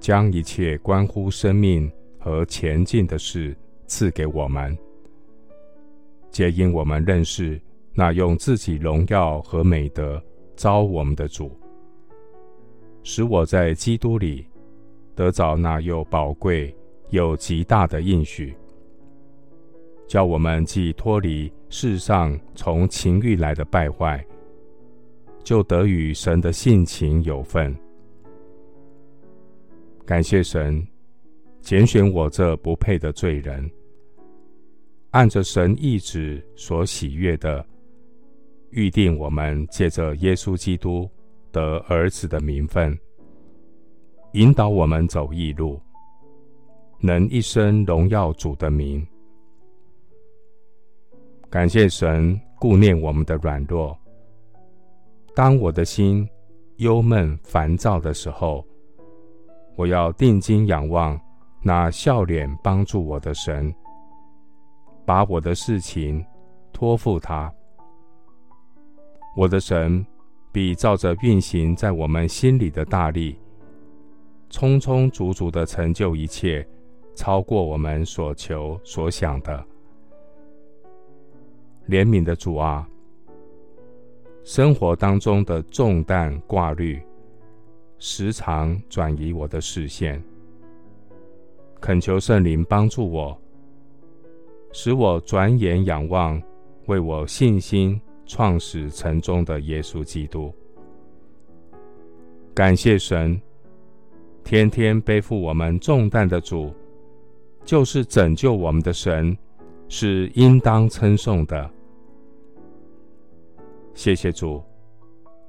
将一切关乎生命和前进的事赐给我们，皆因我们认识那用自己荣耀和美德招我们的主，使我在基督里得着那又宝贵又极大的应许，叫我们既脱离世上从情欲来的败坏，就得与神的性情有分。感谢神，拣选我这不配的罪人。按着神意旨所喜悦的，预定我们借着耶稣基督得儿子的名分，引导我们走义路，能一生荣耀主的名。感谢神顾念我们的软弱。当我的心忧闷烦躁的时候，我要定睛仰望那笑脸帮助我的神。把我的事情托付他，我的神必照着运行在我们心里的大力，充充足足的成就一切，超过我们所求所想的。怜悯的主啊，生活当中的重担挂虑，时常转移我的视线，恳求圣灵帮助我。使我转眼仰望为我信心创始成终的耶稣基督。感谢神，天天背负我们重担的主，就是拯救我们的神，是应当称颂的。谢谢主，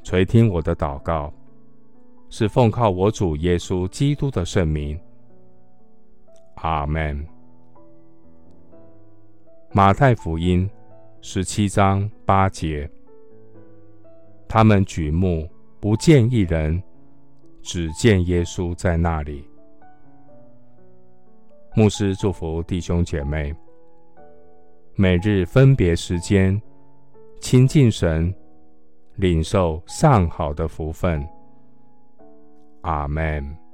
垂听我的祷告，是奉靠我主耶稣基督的圣名。阿门。马太福音十七章八节，他们举目不见一人，只见耶稣在那里。牧师祝福弟兄姐妹，每日分别时间亲近神，领受上好的福分。阿门。